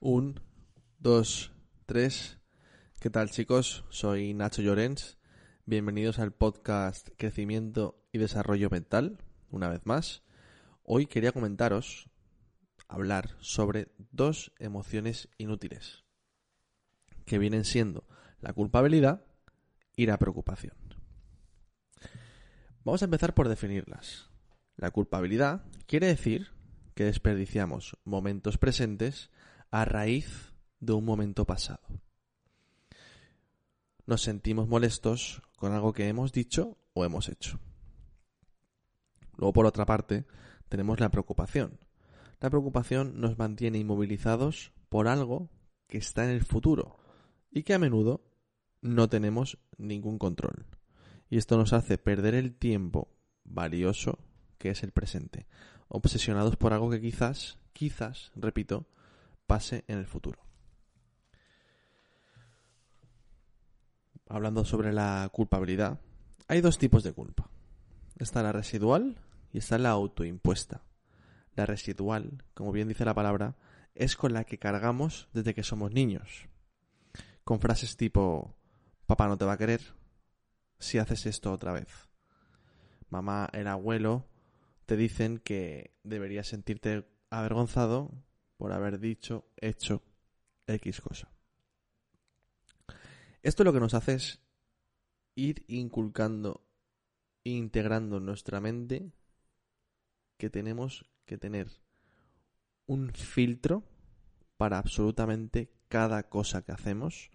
Un, dos, tres. ¿Qué tal chicos? Soy Nacho Llorens. Bienvenidos al podcast Crecimiento y Desarrollo Mental, una vez más. Hoy quería comentaros, hablar sobre dos emociones inútiles, que vienen siendo la culpabilidad y la preocupación. Vamos a empezar por definirlas. La culpabilidad quiere decir que desperdiciamos momentos presentes a raíz de un momento pasado. Nos sentimos molestos con algo que hemos dicho o hemos hecho. Luego, por otra parte, tenemos la preocupación. La preocupación nos mantiene inmovilizados por algo que está en el futuro y que a menudo no tenemos ningún control. Y esto nos hace perder el tiempo valioso que es el presente, obsesionados por algo que quizás, quizás, repito, pase en el futuro. Hablando sobre la culpabilidad, hay dos tipos de culpa. Está la residual y está la autoimpuesta. La residual, como bien dice la palabra, es con la que cargamos desde que somos niños. Con frases tipo, papá no te va a querer si haces esto otra vez. Mamá, el abuelo, te dicen que deberías sentirte avergonzado por haber dicho, hecho X cosa. Esto lo que nos hace es ir inculcando integrando en nuestra mente que tenemos que tener un filtro para absolutamente cada cosa que hacemos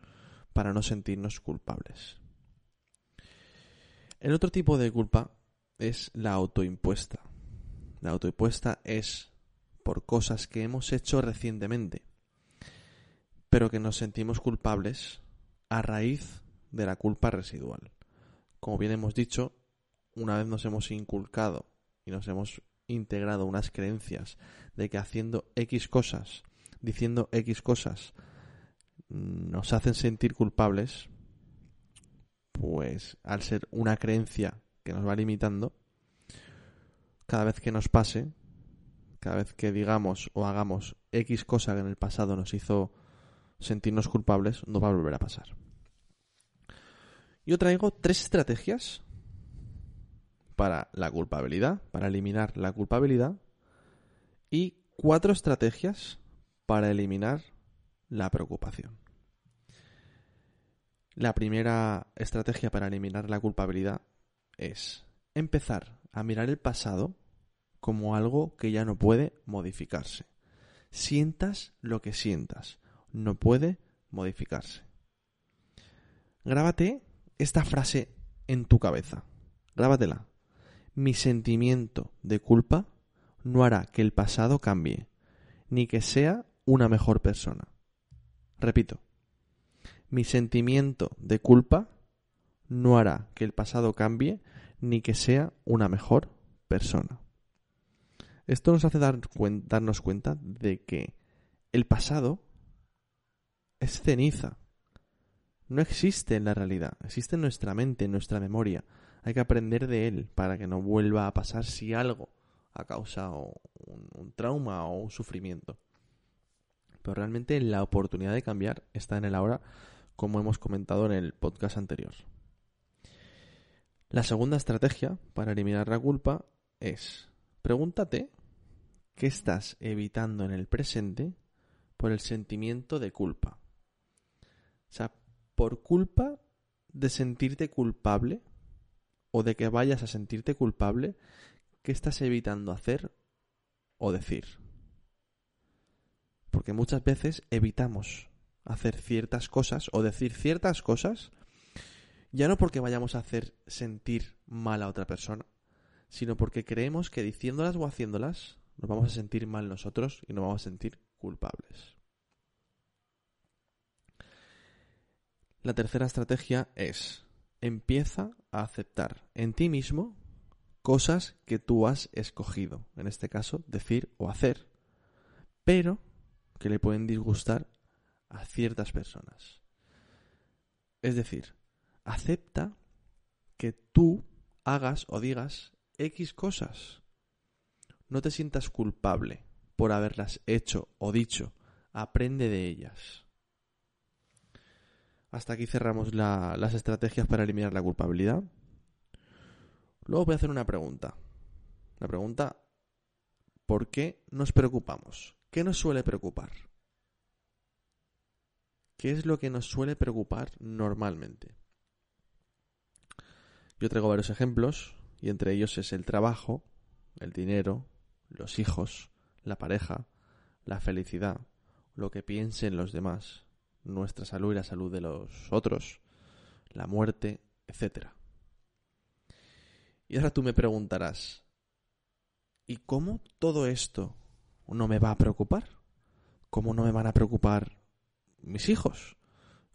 para no sentirnos culpables. El otro tipo de culpa es la autoimpuesta. La autoimpuesta es por cosas que hemos hecho recientemente, pero que nos sentimos culpables a raíz de la culpa residual. Como bien hemos dicho, una vez nos hemos inculcado y nos hemos integrado unas creencias de que haciendo X cosas, diciendo X cosas, nos hacen sentir culpables, pues al ser una creencia que nos va limitando, cada vez que nos pase, cada vez que digamos o hagamos X cosa que en el pasado nos hizo sentirnos culpables, no va a volver a pasar. Yo traigo tres estrategias para la culpabilidad, para eliminar la culpabilidad, y cuatro estrategias para eliminar la preocupación. La primera estrategia para eliminar la culpabilidad es empezar a mirar el pasado como algo que ya no puede modificarse. Sientas lo que sientas, no puede modificarse. Grábate esta frase en tu cabeza. Grábatela. Mi sentimiento de culpa no hará que el pasado cambie, ni que sea una mejor persona. Repito. Mi sentimiento de culpa no hará que el pasado cambie, ni que sea una mejor persona. Esto nos hace dar darnos cuenta de que el pasado es ceniza. No existe en la realidad, existe en nuestra mente, en nuestra memoria. Hay que aprender de él para que no vuelva a pasar si algo ha causado un trauma o un sufrimiento. Pero realmente la oportunidad de cambiar está en el ahora, como hemos comentado en el podcast anterior. La segunda estrategia para eliminar la culpa es Pregúntate qué estás evitando en el presente por el sentimiento de culpa. O sea, por culpa de sentirte culpable o de que vayas a sentirte culpable, ¿qué estás evitando hacer o decir? Porque muchas veces evitamos hacer ciertas cosas o decir ciertas cosas, ya no porque vayamos a hacer sentir mal a otra persona, sino porque creemos que diciéndolas o haciéndolas nos vamos a sentir mal nosotros y nos vamos a sentir culpables. La tercera estrategia es empieza a aceptar en ti mismo cosas que tú has escogido, en este caso decir o hacer, pero que le pueden disgustar a ciertas personas. Es decir, acepta que tú hagas o digas X cosas. No te sientas culpable por haberlas hecho o dicho. Aprende de ellas. Hasta aquí cerramos las estrategias para eliminar la culpabilidad. Luego voy a hacer una pregunta. La pregunta, ¿por qué nos preocupamos? ¿Qué nos suele preocupar? ¿Qué es lo que nos suele preocupar normalmente? Yo traigo varios ejemplos y entre ellos es el trabajo, el dinero, los hijos, la pareja, la felicidad, lo que piensen los demás, nuestra salud y la salud de los otros, la muerte, etc. Y ahora tú me preguntarás, ¿y cómo todo esto no me va a preocupar? ¿Cómo no me van a preocupar mis hijos?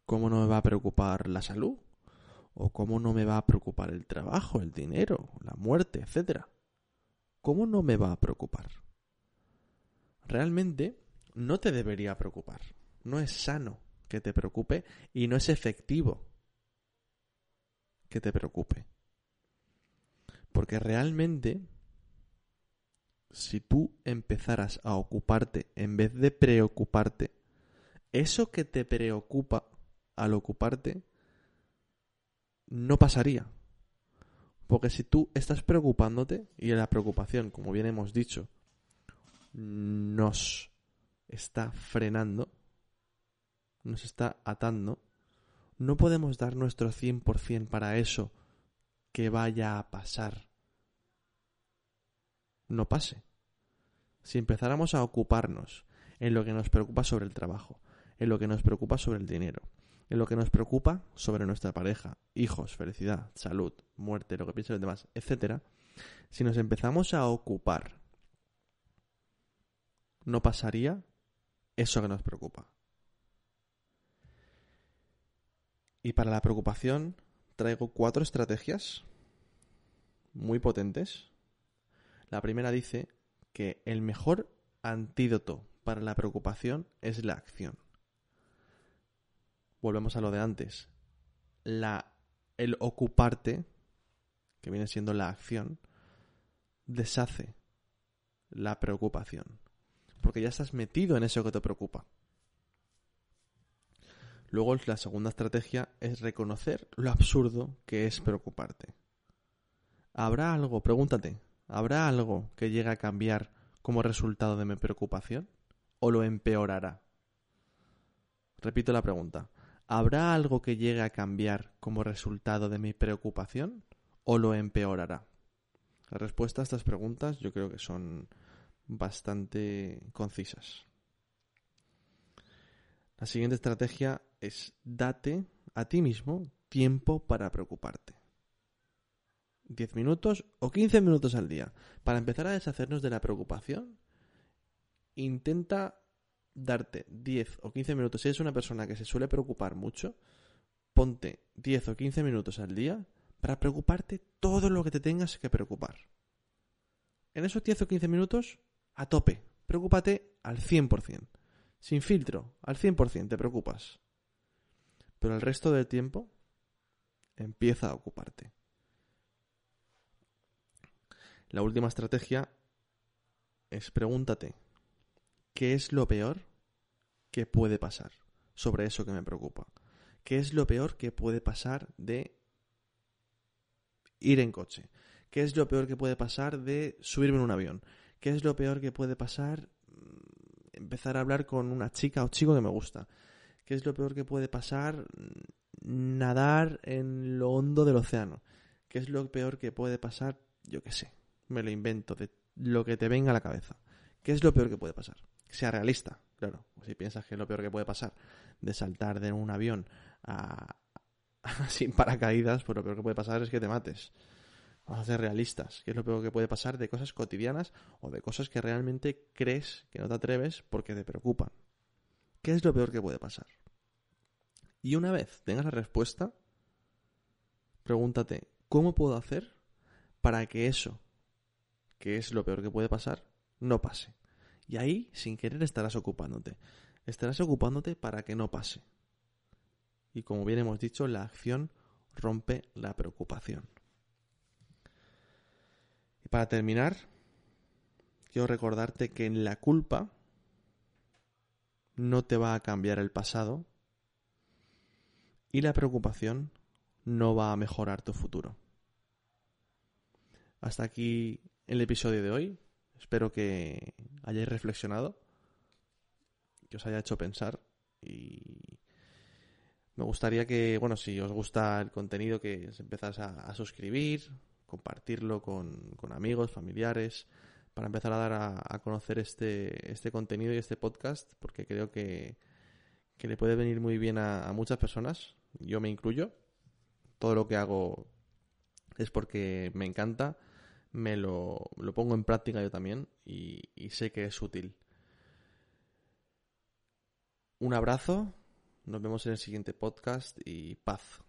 ¿Cómo no me va a preocupar la salud? ¿O cómo no me va a preocupar el trabajo, el dinero, la muerte, etcétera? ¿Cómo no me va a preocupar? Realmente no te debería preocupar. No es sano que te preocupe y no es efectivo que te preocupe. Porque realmente, si tú empezaras a ocuparte en vez de preocuparte, eso que te preocupa al ocuparte no pasaría. Porque si tú estás preocupándote, y la preocupación, como bien hemos dicho, nos está frenando, nos está atando, no podemos dar nuestro 100% para eso que vaya a pasar. No pase. Si empezáramos a ocuparnos en lo que nos preocupa sobre el trabajo, en lo que nos preocupa sobre el dinero, en lo que nos preocupa sobre nuestra pareja, hijos, felicidad, salud, muerte, lo que piensen los demás, etc., si nos empezamos a ocupar, no pasaría eso que nos preocupa. Y para la preocupación traigo cuatro estrategias muy potentes. La primera dice que el mejor antídoto para la preocupación es la acción. Volvemos a lo de antes. La, el ocuparte, que viene siendo la acción, deshace la preocupación. Porque ya estás metido en eso que te preocupa. Luego la segunda estrategia es reconocer lo absurdo que es preocuparte. ¿Habrá algo, pregúntate, ¿habrá algo que llegue a cambiar como resultado de mi preocupación? ¿O lo empeorará? Repito la pregunta. ¿Habrá algo que llegue a cambiar como resultado de mi preocupación? ¿O lo empeorará? La respuesta a estas preguntas yo creo que son bastante concisas. La siguiente estrategia es date a ti mismo tiempo para preocuparte. 10 minutos o 15 minutos al día. Para empezar a deshacernos de la preocupación, intenta darte 10 o 15 minutos. Si eres una persona que se suele preocupar mucho, ponte 10 o 15 minutos al día para preocuparte todo lo que te tengas que preocupar. En esos 10 o 15 minutos, a tope. Preocúpate al 100% sin filtro, al 100% te preocupas. Pero el resto del tiempo empieza a ocuparte. La última estrategia es pregúntate, ¿qué es lo peor que puede pasar sobre eso que me preocupa? ¿Qué es lo peor que puede pasar de ir en coche? ¿Qué es lo peor que puede pasar de subirme en un avión? ¿Qué es lo peor que puede pasar empezar a hablar con una chica o chico que me gusta. ¿Qué es lo peor que puede pasar? Nadar en lo hondo del océano. ¿Qué es lo peor que puede pasar? Yo qué sé, me lo invento, de lo que te venga a la cabeza. ¿Qué es lo peor que puede pasar? Sea realista, Claro, si piensas que es lo peor que puede pasar de saltar de un avión a, sin paracaídas, pues lo peor que puede pasar es que te mates. Vamos a ser realistas. ¿Qué es lo peor que puede pasar de cosas cotidianas o de cosas que realmente crees que no te atreves porque te preocupan? ¿Qué es lo peor que puede pasar? Y una vez tengas la respuesta, pregúntate, ¿cómo puedo hacer para que eso, que es lo peor que puede pasar, no pase? Y ahí, sin querer, estarás ocupándote. Estarás ocupándote para que no pase. Y como bien hemos dicho, la acción rompe la preocupación. Y para terminar, quiero recordarte que en la culpa no te va a cambiar el pasado y la preocupación no va a mejorar tu futuro. Hasta aquí el episodio de hoy. Espero que hayáis reflexionado, que os haya hecho pensar y me gustaría que, bueno, si os gusta el contenido, que os empezás a, suscribir, compartirlo con, amigos, familiares, para empezar a dar a, conocer este, este contenido y este podcast, porque creo que, le puede venir muy bien a, muchas personas, yo me incluyo. Todo lo que hago es porque me encanta, me lo, lo pongo en práctica yo también y sé que es útil. Un abrazo nos vemos en el siguiente podcast y paz.